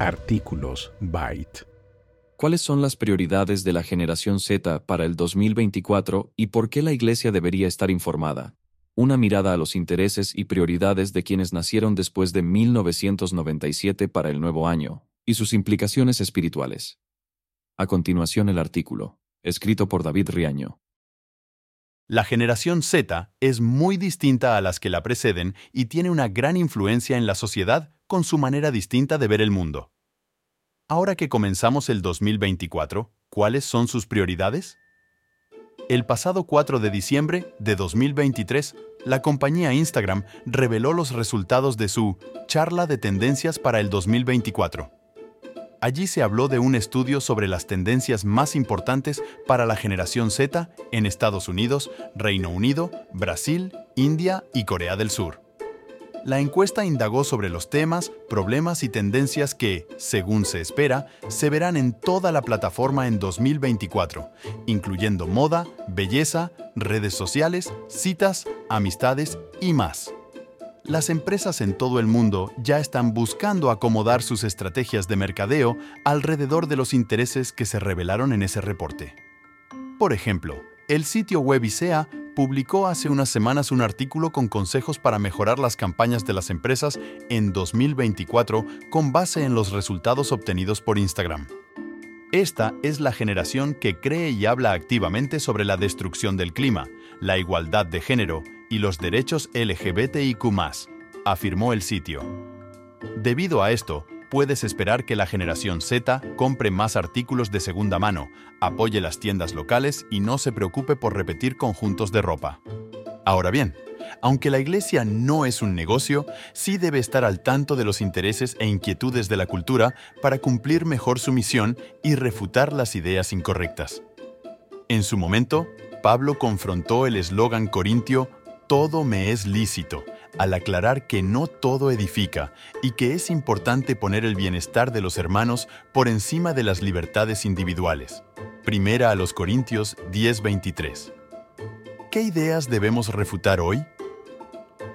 Artículos Byte. ¿Cuáles son las prioridades de la generación Z para el 2024 y por qué la Iglesia debería estar informada? Una mirada a los intereses y prioridades de quienes nacieron después de 1997 para el nuevo año, y sus implicaciones espirituales. A continuación el artículo, escrito por David Riaño. La generación Z es muy distinta a las que la preceden y tiene una gran influencia en la sociedad con su manera distinta de ver el mundo. Ahora que comenzamos el 2024, ¿cuáles son sus prioridades? El pasado 4 de diciembre de 2023, la compañía Instagram reveló los resultados de su charla de tendencias para el 2024. Allí se habló de un estudio sobre las tendencias más importantes para la generación Z en Estados Unidos, Reino Unido, Brasil, India y Corea del Sur. La encuesta indagó sobre los temas, problemas y tendencias que, según se espera, se verán en toda la plataforma en 2024, incluyendo moda, belleza, redes sociales, citas, amistades y más las empresas en todo el mundo ya están buscando acomodar sus estrategias de mercadeo alrededor de los intereses que se revelaron en ese reporte. Por ejemplo, el sitio web ISEA publicó hace unas semanas un artículo con consejos para mejorar las campañas de las empresas en 2024 con base en los resultados obtenidos por Instagram. Esta es la generación que cree y habla activamente sobre la destrucción del clima, la igualdad de género y los derechos LGBTIQ, afirmó el sitio. Debido a esto, puedes esperar que la generación Z compre más artículos de segunda mano, apoye las tiendas locales y no se preocupe por repetir conjuntos de ropa. Ahora bien, aunque la iglesia no es un negocio, sí debe estar al tanto de los intereses e inquietudes de la cultura para cumplir mejor su misión y refutar las ideas incorrectas. En su momento, Pablo confrontó el eslogan corintio todo me es lícito, al aclarar que no todo edifica y que es importante poner el bienestar de los hermanos por encima de las libertades individuales. Primera a los Corintios 10:23. ¿Qué ideas debemos refutar hoy?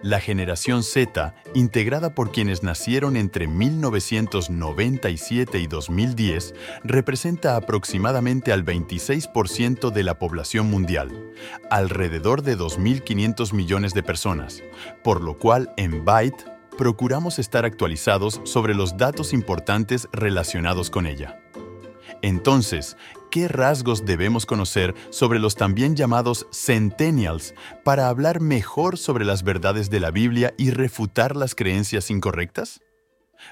La generación Z, integrada por quienes nacieron entre 1997 y 2010, representa aproximadamente al 26% de la población mundial, alrededor de 2.500 millones de personas, por lo cual en Byte procuramos estar actualizados sobre los datos importantes relacionados con ella. Entonces, ¿qué rasgos debemos conocer sobre los también llamados centennials para hablar mejor sobre las verdades de la Biblia y refutar las creencias incorrectas?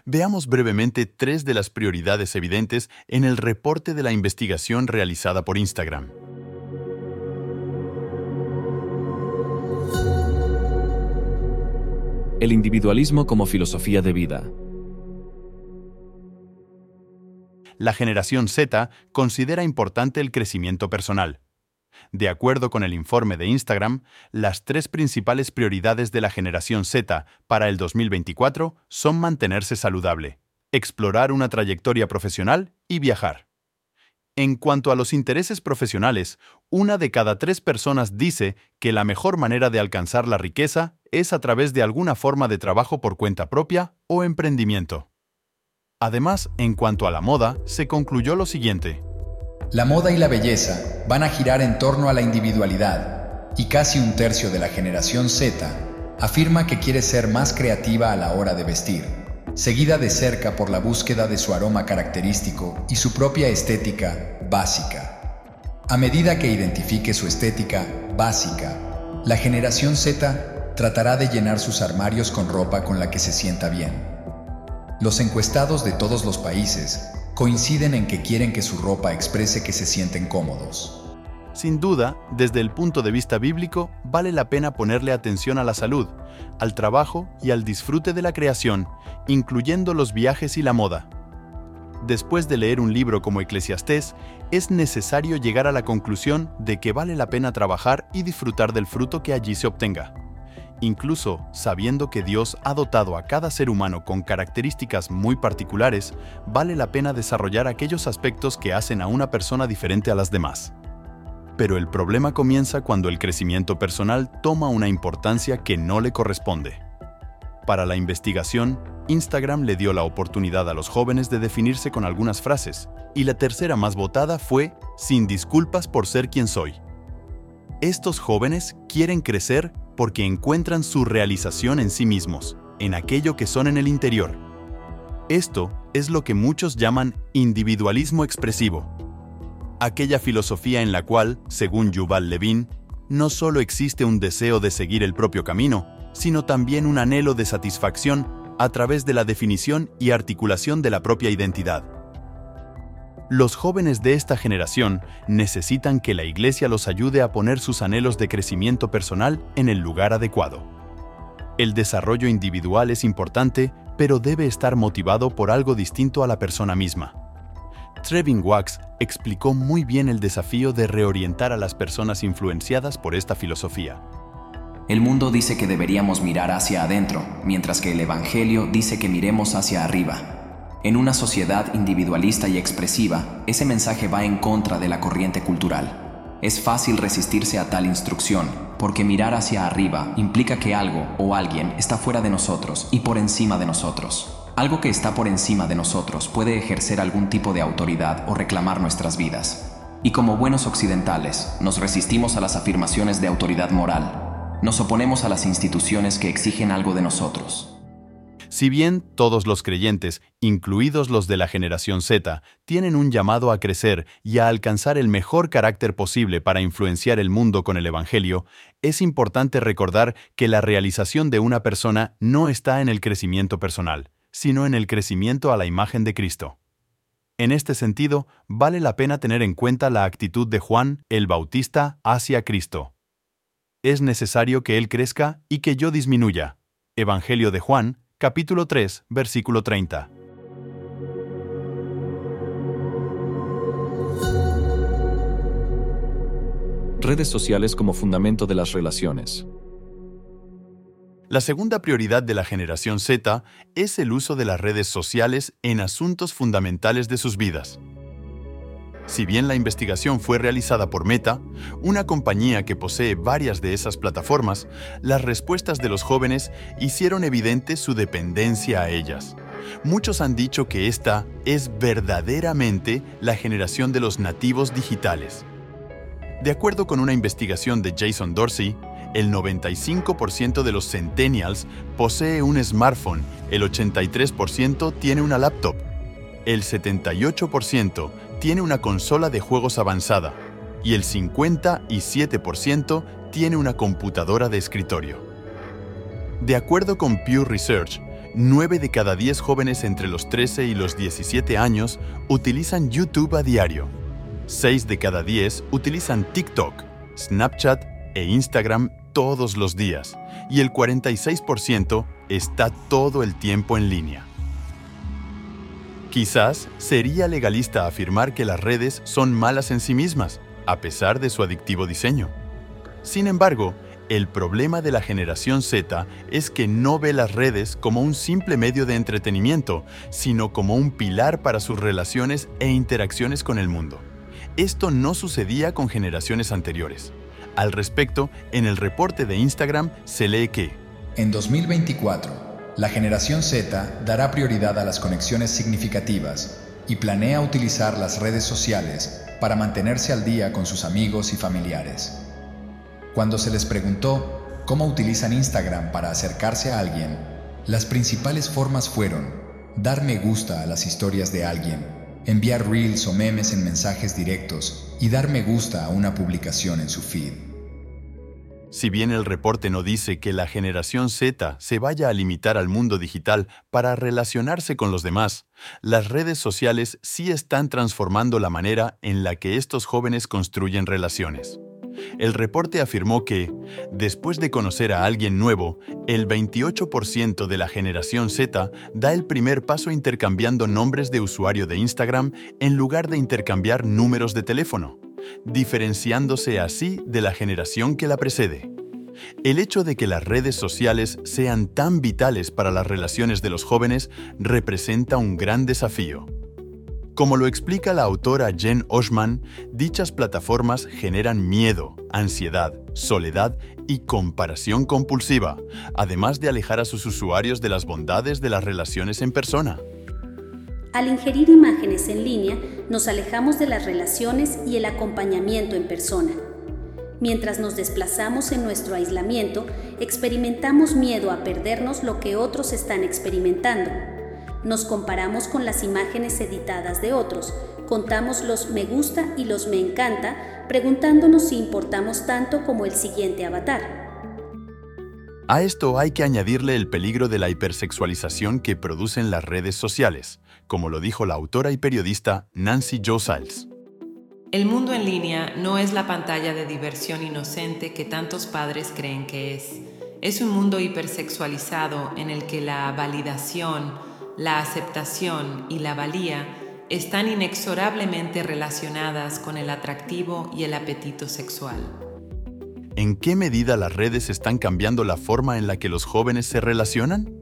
Veamos brevemente tres de las prioridades evidentes en el reporte de la investigación realizada por Instagram. El individualismo como filosofía de vida. La generación Z considera importante el crecimiento personal. De acuerdo con el informe de Instagram, las tres principales prioridades de la generación Z para el 2024 son mantenerse saludable, explorar una trayectoria profesional y viajar. En cuanto a los intereses profesionales, una de cada tres personas dice que la mejor manera de alcanzar la riqueza es a través de alguna forma de trabajo por cuenta propia o emprendimiento. Además, en cuanto a la moda, se concluyó lo siguiente. La moda y la belleza van a girar en torno a la individualidad, y casi un tercio de la generación Z afirma que quiere ser más creativa a la hora de vestir, seguida de cerca por la búsqueda de su aroma característico y su propia estética básica. A medida que identifique su estética básica, la generación Z tratará de llenar sus armarios con ropa con la que se sienta bien. Los encuestados de todos los países coinciden en que quieren que su ropa exprese que se sienten cómodos. Sin duda, desde el punto de vista bíblico, vale la pena ponerle atención a la salud, al trabajo y al disfrute de la creación, incluyendo los viajes y la moda. Después de leer un libro como Eclesiastés, es necesario llegar a la conclusión de que vale la pena trabajar y disfrutar del fruto que allí se obtenga. Incluso sabiendo que Dios ha dotado a cada ser humano con características muy particulares, vale la pena desarrollar aquellos aspectos que hacen a una persona diferente a las demás. Pero el problema comienza cuando el crecimiento personal toma una importancia que no le corresponde. Para la investigación, Instagram le dio la oportunidad a los jóvenes de definirse con algunas frases, y la tercera más votada fue Sin disculpas por ser quien soy. Estos jóvenes quieren crecer porque encuentran su realización en sí mismos, en aquello que son en el interior. Esto es lo que muchos llaman individualismo expresivo. Aquella filosofía en la cual, según Yuval Levin, no solo existe un deseo de seguir el propio camino, sino también un anhelo de satisfacción a través de la definición y articulación de la propia identidad. Los jóvenes de esta generación necesitan que la Iglesia los ayude a poner sus anhelos de crecimiento personal en el lugar adecuado. El desarrollo individual es importante, pero debe estar motivado por algo distinto a la persona misma. Trevin Wax explicó muy bien el desafío de reorientar a las personas influenciadas por esta filosofía. El mundo dice que deberíamos mirar hacia adentro, mientras que el Evangelio dice que miremos hacia arriba. En una sociedad individualista y expresiva, ese mensaje va en contra de la corriente cultural. Es fácil resistirse a tal instrucción, porque mirar hacia arriba implica que algo o alguien está fuera de nosotros y por encima de nosotros. Algo que está por encima de nosotros puede ejercer algún tipo de autoridad o reclamar nuestras vidas. Y como buenos occidentales, nos resistimos a las afirmaciones de autoridad moral, nos oponemos a las instituciones que exigen algo de nosotros. Si bien todos los creyentes, incluidos los de la generación Z, tienen un llamado a crecer y a alcanzar el mejor carácter posible para influenciar el mundo con el Evangelio, es importante recordar que la realización de una persona no está en el crecimiento personal, sino en el crecimiento a la imagen de Cristo. En este sentido, vale la pena tener en cuenta la actitud de Juan el Bautista hacia Cristo es necesario que Él crezca y que yo disminuya. Evangelio de Juan, capítulo 3, versículo 30. Redes sociales como fundamento de las relaciones. La segunda prioridad de la generación Z es el uso de las redes sociales en asuntos fundamentales de sus vidas. Si bien la investigación fue realizada por Meta, una compañía que posee varias de esas plataformas, las respuestas de los jóvenes hicieron evidente su dependencia a ellas. Muchos han dicho que esta es verdaderamente la generación de los nativos digitales. De acuerdo con una investigación de Jason Dorsey, el 95% de los centennials posee un smartphone, el 83% tiene una laptop, el 78% tiene una consola de juegos avanzada y el 57% tiene una computadora de escritorio. De acuerdo con Pew Research, 9 de cada 10 jóvenes entre los 13 y los 17 años utilizan YouTube a diario. 6 de cada 10 utilizan TikTok, Snapchat e Instagram todos los días y el 46% está todo el tiempo en línea. Quizás sería legalista afirmar que las redes son malas en sí mismas, a pesar de su adictivo diseño. Sin embargo, el problema de la generación Z es que no ve las redes como un simple medio de entretenimiento, sino como un pilar para sus relaciones e interacciones con el mundo. Esto no sucedía con generaciones anteriores. Al respecto, en el reporte de Instagram se lee que en 2024, la generación Z dará prioridad a las conexiones significativas y planea utilizar las redes sociales para mantenerse al día con sus amigos y familiares. Cuando se les preguntó cómo utilizan Instagram para acercarse a alguien, las principales formas fueron dar me gusta a las historias de alguien, enviar reels o memes en mensajes directos y dar me gusta a una publicación en su feed. Si bien el reporte no dice que la generación Z se vaya a limitar al mundo digital para relacionarse con los demás, las redes sociales sí están transformando la manera en la que estos jóvenes construyen relaciones. El reporte afirmó que, después de conocer a alguien nuevo, el 28% de la generación Z da el primer paso intercambiando nombres de usuario de Instagram en lugar de intercambiar números de teléfono diferenciándose así de la generación que la precede. El hecho de que las redes sociales sean tan vitales para las relaciones de los jóvenes representa un gran desafío. Como lo explica la autora Jen Oshman, dichas plataformas generan miedo, ansiedad, soledad y comparación compulsiva, además de alejar a sus usuarios de las bondades de las relaciones en persona. Al ingerir imágenes en línea, nos alejamos de las relaciones y el acompañamiento en persona. Mientras nos desplazamos en nuestro aislamiento, experimentamos miedo a perdernos lo que otros están experimentando. Nos comparamos con las imágenes editadas de otros, contamos los me gusta y los me encanta, preguntándonos si importamos tanto como el siguiente avatar. A esto hay que añadirle el peligro de la hipersexualización que producen las redes sociales, como lo dijo la autora y periodista Nancy Jo Siles. El mundo en línea no es la pantalla de diversión inocente que tantos padres creen que es. Es un mundo hipersexualizado en el que la validación, la aceptación y la valía están inexorablemente relacionadas con el atractivo y el apetito sexual. ¿En qué medida las redes están cambiando la forma en la que los jóvenes se relacionan?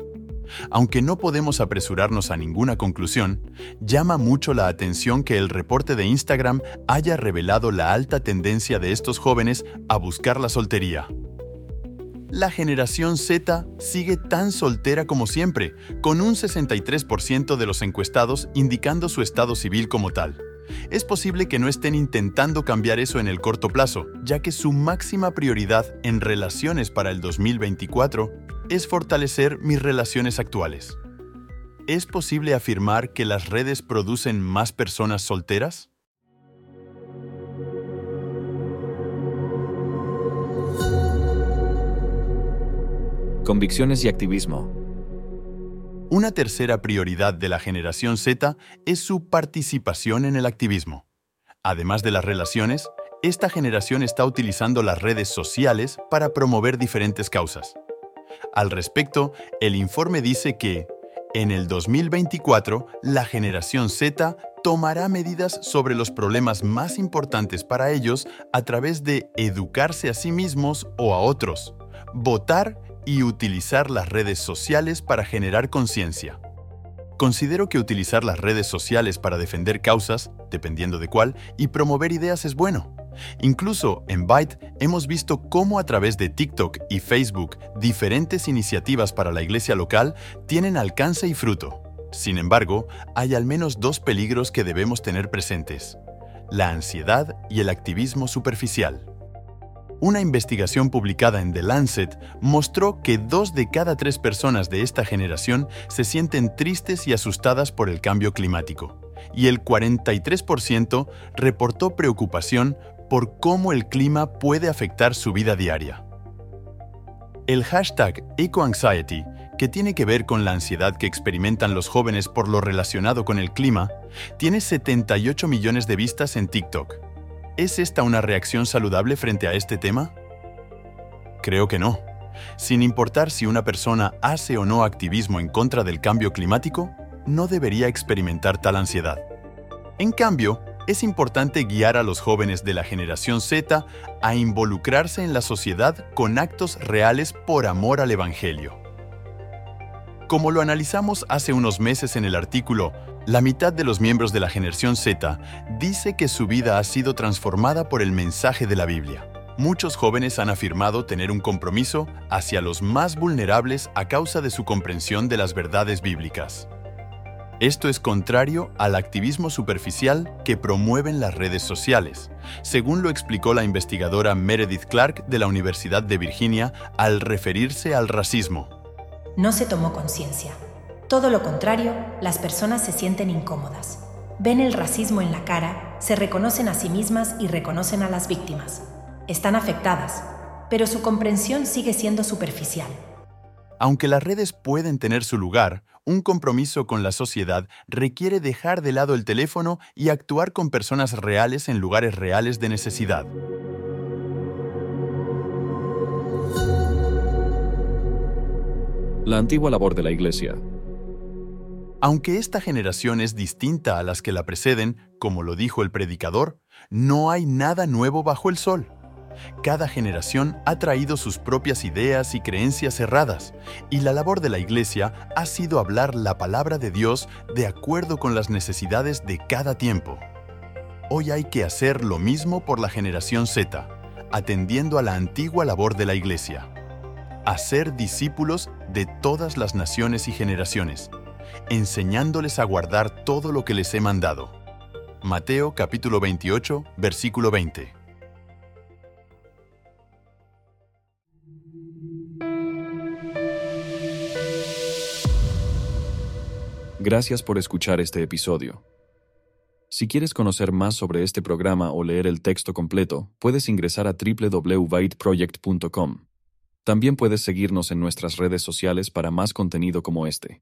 Aunque no podemos apresurarnos a ninguna conclusión, llama mucho la atención que el reporte de Instagram haya revelado la alta tendencia de estos jóvenes a buscar la soltería. La generación Z sigue tan soltera como siempre, con un 63% de los encuestados indicando su estado civil como tal. Es posible que no estén intentando cambiar eso en el corto plazo, ya que su máxima prioridad en relaciones para el 2024 es fortalecer mis relaciones actuales. ¿Es posible afirmar que las redes producen más personas solteras? Convicciones y activismo. Una tercera prioridad de la generación Z es su participación en el activismo. Además de las relaciones, esta generación está utilizando las redes sociales para promover diferentes causas. Al respecto, el informe dice que, en el 2024, la generación Z tomará medidas sobre los problemas más importantes para ellos a través de educarse a sí mismos o a otros, votar y utilizar las redes sociales para generar conciencia. Considero que utilizar las redes sociales para defender causas, dependiendo de cuál, y promover ideas es bueno. Incluso en Byte hemos visto cómo a través de TikTok y Facebook diferentes iniciativas para la iglesia local tienen alcance y fruto. Sin embargo, hay al menos dos peligros que debemos tener presentes. La ansiedad y el activismo superficial. Una investigación publicada en The Lancet mostró que dos de cada tres personas de esta generación se sienten tristes y asustadas por el cambio climático, y el 43% reportó preocupación por cómo el clima puede afectar su vida diaria. El hashtag EcoAnxiety, que tiene que ver con la ansiedad que experimentan los jóvenes por lo relacionado con el clima, tiene 78 millones de vistas en TikTok. ¿Es esta una reacción saludable frente a este tema? Creo que no. Sin importar si una persona hace o no activismo en contra del cambio climático, no debería experimentar tal ansiedad. En cambio, es importante guiar a los jóvenes de la generación Z a involucrarse en la sociedad con actos reales por amor al Evangelio. Como lo analizamos hace unos meses en el artículo, la mitad de los miembros de la generación Z dice que su vida ha sido transformada por el mensaje de la Biblia. Muchos jóvenes han afirmado tener un compromiso hacia los más vulnerables a causa de su comprensión de las verdades bíblicas. Esto es contrario al activismo superficial que promueven las redes sociales, según lo explicó la investigadora Meredith Clark de la Universidad de Virginia al referirse al racismo. No se tomó conciencia. Todo lo contrario, las personas se sienten incómodas. Ven el racismo en la cara, se reconocen a sí mismas y reconocen a las víctimas. Están afectadas, pero su comprensión sigue siendo superficial. Aunque las redes pueden tener su lugar, un compromiso con la sociedad requiere dejar de lado el teléfono y actuar con personas reales en lugares reales de necesidad. La antigua labor de la Iglesia. Aunque esta generación es distinta a las que la preceden, como lo dijo el predicador, no hay nada nuevo bajo el sol. Cada generación ha traído sus propias ideas y creencias cerradas, y la labor de la Iglesia ha sido hablar la palabra de Dios de acuerdo con las necesidades de cada tiempo. Hoy hay que hacer lo mismo por la generación Z, atendiendo a la antigua labor de la Iglesia. Hacer discípulos de todas las naciones y generaciones, enseñándoles a guardar todo lo que les he mandado. Mateo capítulo 28, versículo 20. Gracias por escuchar este episodio. Si quieres conocer más sobre este programa o leer el texto completo, puedes ingresar a www.byteproject.com. También puedes seguirnos en nuestras redes sociales para más contenido como este.